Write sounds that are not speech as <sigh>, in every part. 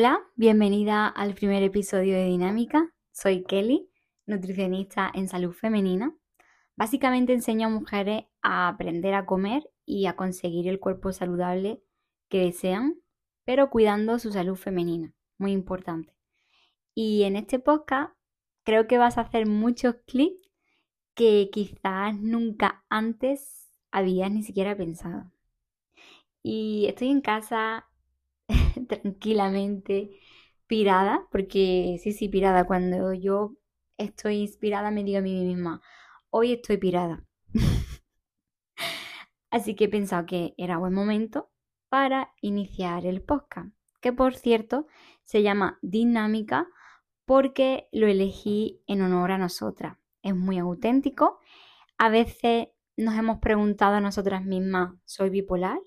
Hola, bienvenida al primer episodio de Dinámica. Soy Kelly, nutricionista en salud femenina. Básicamente enseño a mujeres a aprender a comer y a conseguir el cuerpo saludable que desean, pero cuidando su salud femenina, muy importante. Y en este podcast creo que vas a hacer muchos clics que quizás nunca antes habías ni siquiera pensado. Y estoy en casa <laughs> tranquilamente pirada, porque sí, sí, pirada. Cuando yo estoy inspirada me digo a mí misma, hoy estoy pirada. <laughs> Así que he pensado que era buen momento para iniciar el podcast, que por cierto se llama Dinámica porque lo elegí en honor a nosotras. Es muy auténtico. A veces nos hemos preguntado a nosotras mismas, ¿soy bipolar?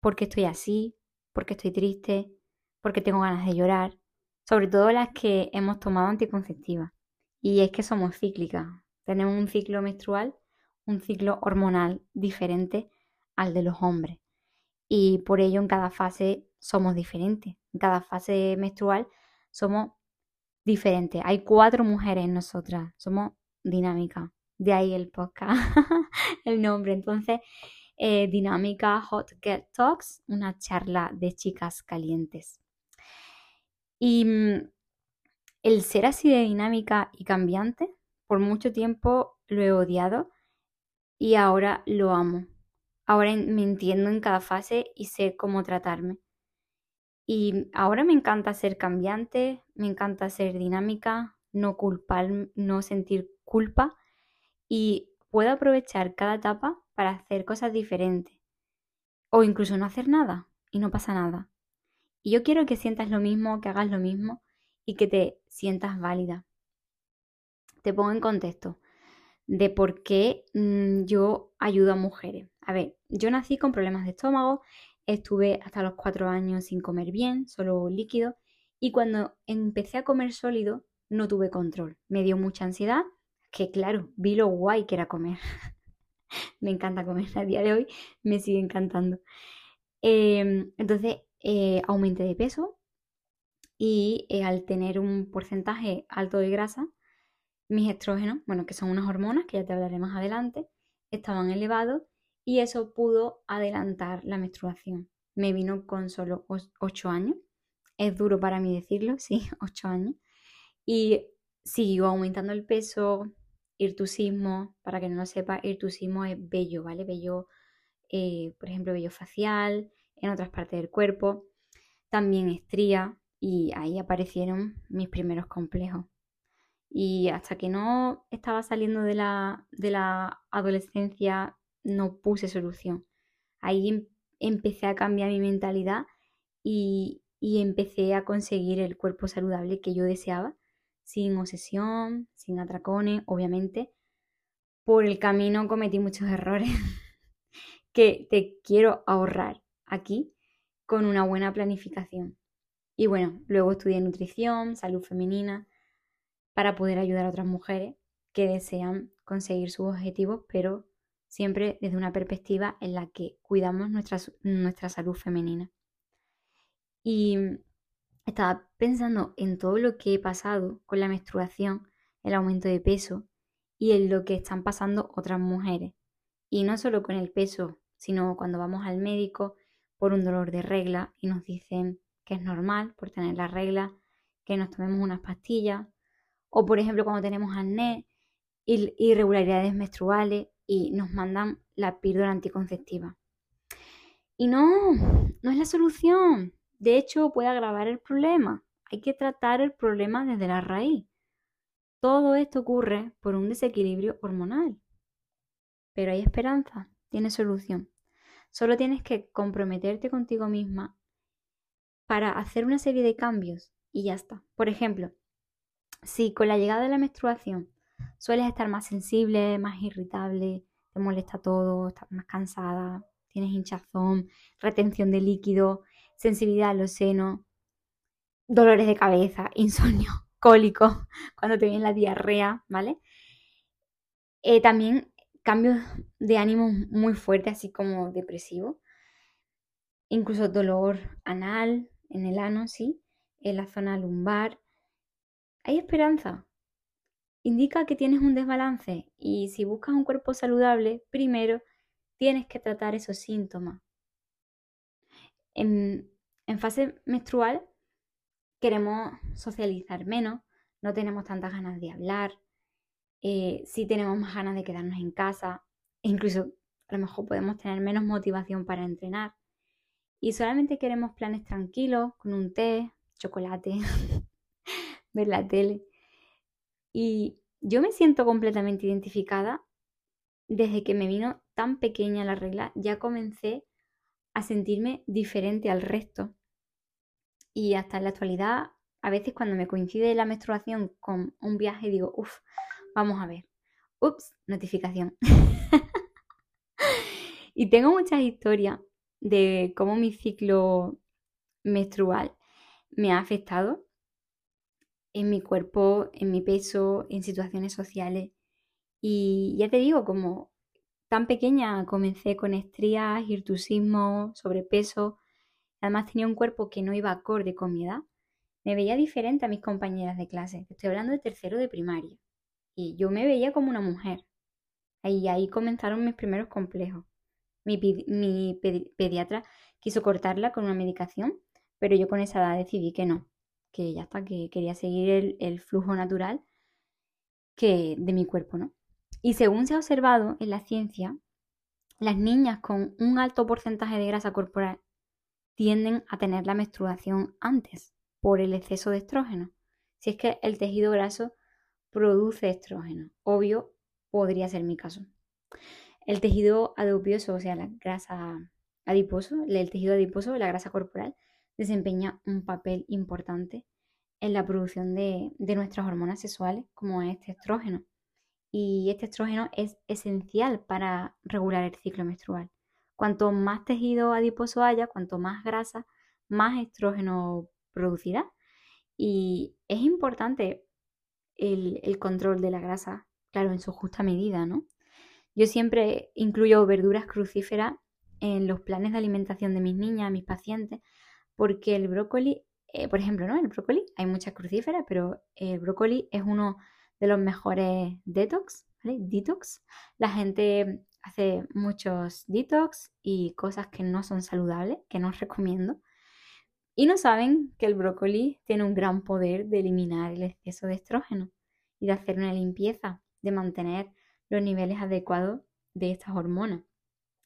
¿Por qué estoy así? Porque estoy triste, porque tengo ganas de llorar, sobre todo las que hemos tomado anticonceptivas. Y es que somos cíclicas, tenemos un ciclo menstrual, un ciclo hormonal diferente al de los hombres. Y por ello en cada fase somos diferentes. En cada fase menstrual somos diferentes. Hay cuatro mujeres en nosotras, somos dinámicas. De ahí el podcast, <laughs> el nombre. Entonces, eh, dinámica Hot Get Talks, una charla de chicas calientes. Y mm, el ser así de dinámica y cambiante, por mucho tiempo lo he odiado y ahora lo amo. Ahora me entiendo en cada fase y sé cómo tratarme. Y ahora me encanta ser cambiante, me encanta ser dinámica, no culpar, no sentir culpa y puedo aprovechar cada etapa para hacer cosas diferentes. O incluso no hacer nada y no pasa nada. Y yo quiero que sientas lo mismo, que hagas lo mismo y que te sientas válida. Te pongo en contexto de por qué mm, yo ayudo a mujeres. A ver, yo nací con problemas de estómago, estuve hasta los cuatro años sin comer bien, solo líquido, y cuando empecé a comer sólido no tuve control. Me dio mucha ansiedad, que claro, vi lo guay que era comer. <laughs> <laughs> me encanta comer a día de hoy, me sigue encantando. Em, entonces, eh, aumenté de peso y eh, al tener un porcentaje alto de grasa, mis estrógenos, bueno, que son unas hormonas que ya te hablaré más adelante, estaban elevados y eso pudo adelantar la menstruación. Me vino con solo 8 años. Es duro para mí decirlo, <laughs> sí, 8 años. Y siguió aumentando el peso, Irtusismo, para que no lo sepa, irtusismo es vello, ¿vale? Vello, eh, por ejemplo, vello facial, en otras partes del cuerpo. También estría y ahí aparecieron mis primeros complejos. Y hasta que no estaba saliendo de la, de la adolescencia no puse solución. Ahí em, empecé a cambiar mi mentalidad y, y empecé a conseguir el cuerpo saludable que yo deseaba sin obsesión, sin atracones, obviamente. Por el camino cometí muchos errores <laughs> que te quiero ahorrar aquí con una buena planificación. Y bueno, luego estudié nutrición, salud femenina, para poder ayudar a otras mujeres que desean conseguir sus objetivos, pero siempre desde una perspectiva en la que cuidamos nuestra, nuestra salud femenina. Y estaba pensando en todo lo que he pasado con la menstruación, el aumento de peso y en lo que están pasando otras mujeres. Y no solo con el peso, sino cuando vamos al médico por un dolor de regla y nos dicen que es normal por tener la regla, que nos tomemos unas pastillas, o por ejemplo cuando tenemos acné, irregularidades menstruales y nos mandan la píldora anticonceptiva. Y no, no es la solución. De hecho, puede agravar el problema. Hay que tratar el problema desde la raíz. Todo esto ocurre por un desequilibrio hormonal. Pero hay esperanza, tiene solución. Solo tienes que comprometerte contigo misma para hacer una serie de cambios y ya está. Por ejemplo, si con la llegada de la menstruación sueles estar más sensible, más irritable, te molesta todo, estás más cansada, tienes hinchazón, retención de líquido, sensibilidad a los senos, dolores de cabeza, <laughs> insomnio, cólico, cuando te viene la diarrea, ¿vale? Eh, también cambios de ánimo muy fuertes, así como depresivo. Incluso dolor anal, en el ano, sí. en la zona lumbar. Hay esperanza. Indica que tienes un desbalance y si buscas un cuerpo saludable, primero tienes que tratar esos síntomas. En, fase menstrual queremos socializar menos, no tenemos tantas ganas de hablar, eh, sí tenemos más ganas de quedarnos en casa, e incluso a lo mejor podemos tener menos motivación para entrenar. Y solamente queremos planes tranquilos, con un té, chocolate, <laughs> ver la tele. Y yo me siento completamente identificada. Desde que me vino tan pequeña la regla, ya comencé a sentirme diferente al resto. Y hasta en la actualidad, a veces cuando me coincide la menstruación con un viaje, digo, uff, vamos a ver. Ups, notificación. <laughs> y tengo muchas historias de cómo mi ciclo menstrual me ha afectado en mi cuerpo, en mi peso, en situaciones sociales. Y ya te digo, como tan pequeña comencé con estrías, hirtusismo, sobrepeso. Además tenía un cuerpo que no iba acorde con mi edad. Me veía diferente a mis compañeras de clase. Estoy hablando de tercero de primaria. Y yo me veía como una mujer. Ahí, ahí comenzaron mis primeros complejos. Mi, pediatra quiso cortarla con una medicación, pero yo con esa edad decidí que no, que ya está, que quería seguir el, el flujo natural que, de mi cuerpo, ¿no? Y según se ha observado en la ciencia, las niñas con un alto porcentaje de grasa corporal tienden a tener la menstruación antes por el exceso de estrógeno. Si es que el tejido graso produce estrógeno, obvio, podría ser mi caso. El tejido adipioso, o sea, la grasa adiposo, el tejido adiposo, la grasa corporal, desempeña un papel importante en la producción de, de nuestras hormonas sexuales, como este estrógeno y este estrógeno es esencial para regular el ciclo menstrual. Cuanto más tejido adiposo haya, cuanto más grasa, más estrógeno producirá. Y es importante el, control de la grasa, claro, en su justa medida, ¿no? Yo siempre incluyo verduras crucíferas en los planes de alimentación de mis niñas, mis pacientes, porque el brócoli, eh, por ejemplo, ¿no? El brócoli, hay muchas crucíferas, pero el brócoli es uno de los mejores detox, ¿vale? Detox. La gente hace muchos detox y cosas que no son saludables, que no <laughs> recomiendo. Y no saben que el brócoli tiene un gran poder de eliminar el exceso de estrógeno y de hacer una limpieza, de mantener los niveles adecuados de estas hormonas.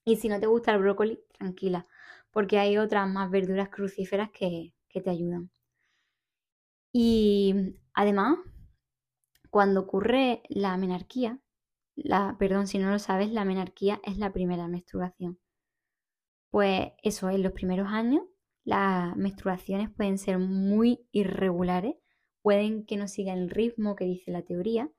Y si no te gusta el brócoli, tranquila, porque hay otras más verduras crucíferas que, que te ayudan. Y además, cuando ocurre la menarquía, la, perdón, si no lo sabes, la menarquía es la primera menstruación. Pues eso, en los primeros años las menstruaciones pueden ser muy irregulares, pueden que no sigan el ritmo que dice la teoría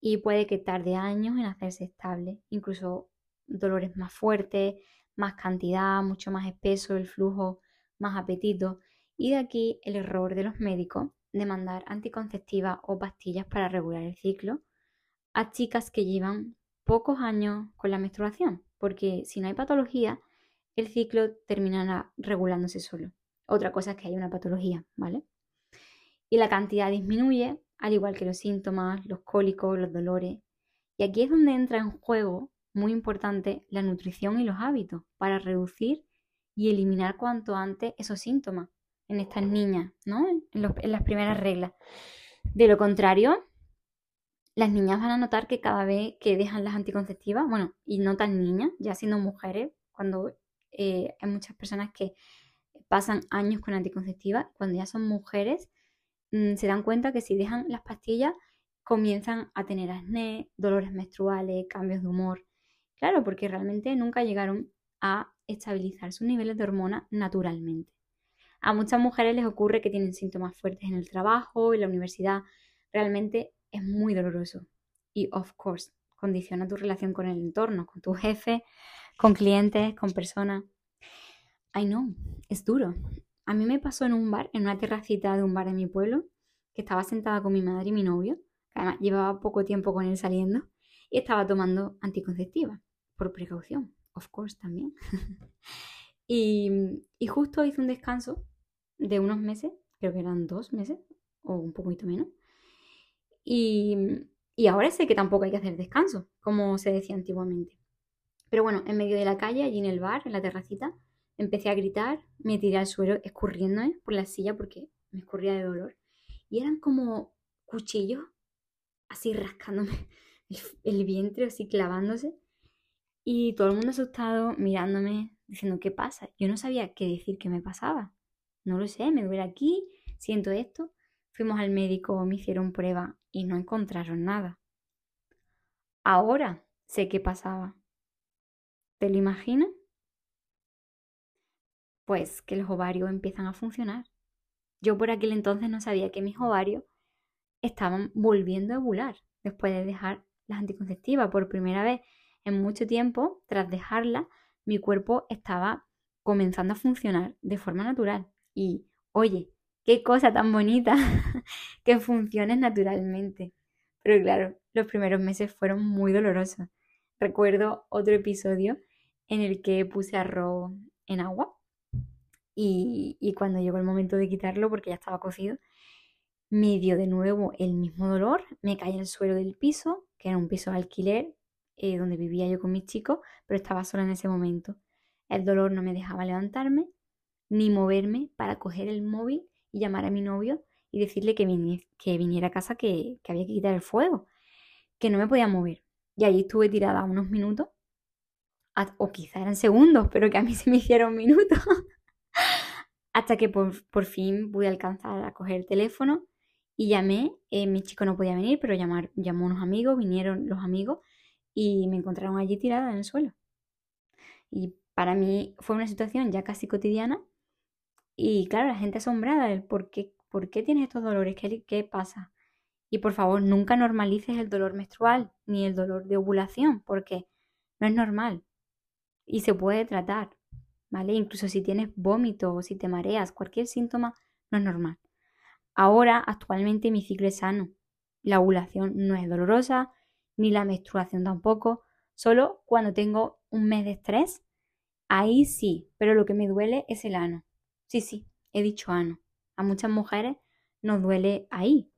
y puede que tarde años en hacerse estable, incluso dolores más fuertes, más cantidad, mucho más espeso el flujo, más apetito. Y de aquí el error de los médicos demandar anticonceptiva o pastillas para regular el ciclo a chicas que llevan pocos años con la menstruación, porque si no hay patología, el ciclo terminará regulándose solo. Otra cosa es que hay una patología, ¿vale? Y la cantidad disminuye, al igual que los síntomas, los cólicos, los dolores. Y aquí es donde entra en juego, muy importante, la nutrición y los hábitos para reducir y eliminar cuanto antes esos síntomas en estas niñas, ¿no? En, las primeras reglas. De lo contrario, las niñas van a notar que cada vez que dejan las anticonceptivas, bueno, y no tan niñas, ya siendo mujeres, cuando eh, hay muchas personas que pasan años con anticonceptivas, cuando ya son mujeres, mm, se dan cuenta que si dejan las pastillas, comienzan a tener acné, dolores menstruales, cambios de humor. Claro, porque realmente nunca llegaron a estabilizar sus niveles de hormona naturalmente. A muchas mujeres les ocurre que tienen síntomas fuertes en el trabajo, en la universidad. Realmente es muy doloroso. Y, of course, condiciona tu relación con el entorno, con tu jefe, con clientes, con personas. I know, es duro. A mí me pasó en un bar, en una terracita de un bar de mi pueblo, que estaba sentada con mi madre y mi novio, que además llevaba poco tiempo con él saliendo, y estaba tomando anticonceptiva, por precaución, of course también. <laughs> y, y justo hice un descanso de unos meses, creo que eran dos meses o un poquito menos. Y, y ahora sé que tampoco hay que hacer descanso, como se decía antiguamente. Pero bueno, en medio de la calle, allí en el bar, en la terracita, empecé a gritar, me tiré al suelo escurriéndome por la silla porque me escurría de dolor. Y eran como cuchillos, así rascándome <laughs> el, vientre, así clavándose. Y todo el mundo asustado, mirándome, diciendo, ¿qué pasa? Yo no sabía qué decir que me pasaba. No lo sé, me duele aquí, siento esto. Fuimos al médico, me hicieron prueba y no encontraron nada. Ahora sé qué pasaba. ¿Te lo imaginas? Pues que los ovarios empiezan a funcionar. Yo por aquel entonces no sabía que mis ovarios estaban volviendo a ovular después de dejar las anticonceptivas por primera vez en mucho tiempo. Tras dejarla, mi cuerpo estaba comenzando a funcionar de forma natural. Y, oye, qué cosa tan bonita <laughs> que funcione naturalmente. Pero claro, los primeros meses fueron muy dolorosos. Recuerdo otro episodio en el que puse arroz en agua y, cuando llegó el momento de quitarlo, porque ya estaba cocido, me dio de nuevo el mismo dolor, me caí el suelo del piso, que era un piso de alquiler, eh, donde vivía yo con mis chicos, pero estaba sola en ese momento. El dolor no me dejaba levantarme ni moverme para coger el móvil y llamar a mi novio y decirle que, viniera a casa que, había que quitar el fuego, que no me podía mover. Y allí estuve tirada unos minutos, o quizá eran segundos, pero que a mí <laughs> se me hicieron minutos. <laughs> Hasta que por, fin pude alcanzar a coger el teléfono y llamé. Eh, mi chico no podía venir, pero llamar, llamó a unos amigos, vinieron los amigos y me encontraron allí tirada en el suelo. Y para mí fue una situación ya casi cotidiana. Y claro, la gente asombrada del por qué, por qué tienes estos dolores, ¿Qué, qué pasa. Y por favor, nunca normalices el dolor menstrual ni el dolor de ovulación, porque no es normal y se puede tratar. Incluso si tienes vómito o si te mareas, cualquier síntoma no es normal. Ahora, actualmente, mi ciclo es sano. La ovulación no es dolorosa, ni la menstruación tampoco. Solo cuando tengo un mes de estrés, ahí sí, pero lo que me duele es el ano. Sí, sí, he dicho ano. A muchas mujeres nos duele ahí.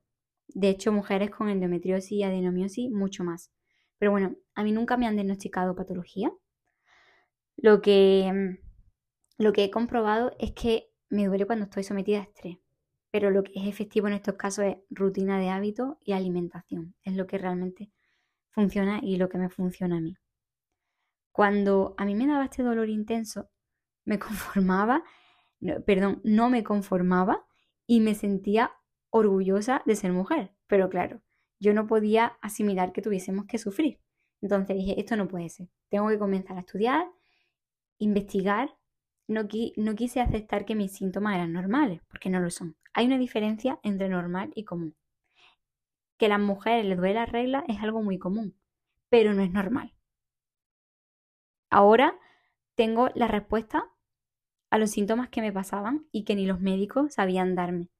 De hecho, mujeres con endometriosis y adenomiosis mucho más. Pero bueno, a mí nunca me han diagnosticado patología. Lo que mm, lo que he comprobado es que me duele cuando estoy sometida a estrés, pero lo que es efectivo en estos casos es rutina de hábito y alimentación. Es lo que realmente funciona y lo que me funciona a mí. Cuando a mí me daba este dolor intenso, me <laughs> conformaba, perdón, no me conformaba y me sentía orgullosa de ser mujer. Pero claro, yo no podía asimilar que tuviésemos que sufrir. Entonces dije, esto no puede ser. Tengo que comenzar a estudiar, investigar no, quise aceptar que mis síntomas eran normales, porque no lo son. Hay una diferencia entre normal y común. Que a las mujeres les duele la regla es algo muy común, pero no es normal. Ahora tengo la respuesta a los síntomas que me pasaban y que ni los médicos sabían darme.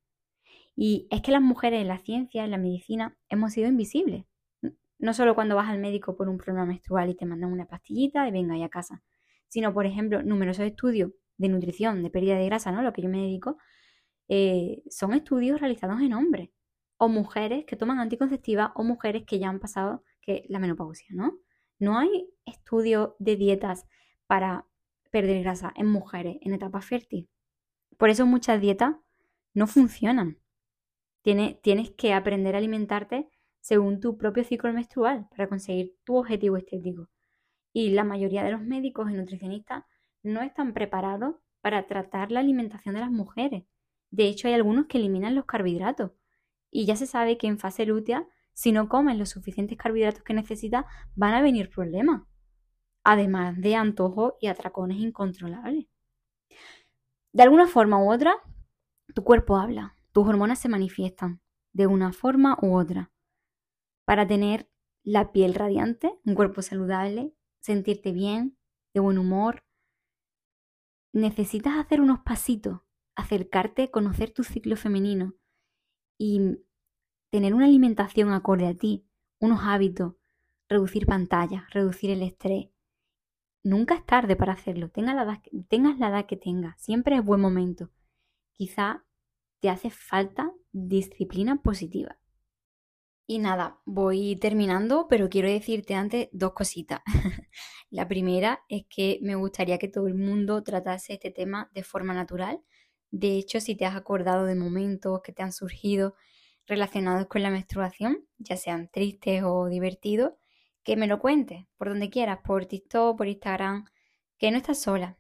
Y es que las mujeres en la ciencia, en la medicina, hemos sido invisibles. No solo cuando vas al médico por un problema menstrual y te mandan una pastillita y venga a casa sino, por ejemplo, numerosos estudios de nutrición, de pérdida de grasa, ¿no? Lo que yo me dedico, eh, son estudios realizados en hombres o mujeres que toman anticonceptiva o mujeres que ya han pasado que la menopausia, ¿no? No hay estudios de dietas para perder grasa en mujeres en etapa fértil. Por eso muchas dietas no funcionan. Tienes, tienes que aprender a alimentarte según tu propio ciclo menstrual para conseguir tu objetivo estético y la mayoría de los médicos y nutricionistas no están preparados para tratar la alimentación de las mujeres. De hecho, hay algunos que eliminan los carbohidratos. Y ya se sabe que en fase lútea, si no comen los suficientes carbohidratos que necesitas, van a venir problemas. Además de antojos y atracones incontrolables. De alguna forma u otra, tu cuerpo habla, tus hormonas se manifiestan de una forma u otra. Para tener la piel radiante, un cuerpo saludable, sentirte bien, de buen humor. Necesitas hacer unos pasitos, acercarte, conocer tu ciclo femenino y tener una alimentación acorde a ti, unos hábitos, reducir pantallas, reducir el estrés. Nunca es tarde para hacerlo, tengas la edad, que tengas, siempre es buen momento. Quizá te hace falta disciplina positiva. Y nada, voy terminando, pero quiero decirte antes dos cositas. <laughs> la primera es que me gustaría que todo el mundo tratase este tema de forma natural. De hecho, si te has acordado de momentos que te han surgido relacionados con la menstruación, ya sean tristes o divertidos, que me lo cuentes por donde quieras, por TikTok, por Instagram, que no estás sola.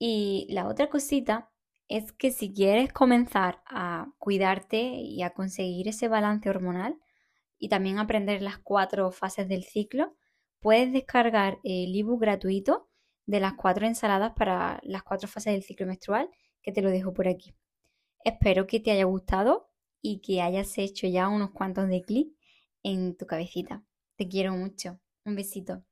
Y la otra cosita es que si quieres comenzar a cuidarte y a conseguir ese balance hormonal y también aprender las cuatro fases del ciclo, puedes descargar el ebook gratuito de las cuatro ensaladas para las cuatro fases del ciclo menstrual, que te lo dejo por aquí. Espero que te haya gustado y que hayas hecho ya unos cuantos de clic en tu cabecita. Te quiero mucho. Un besito.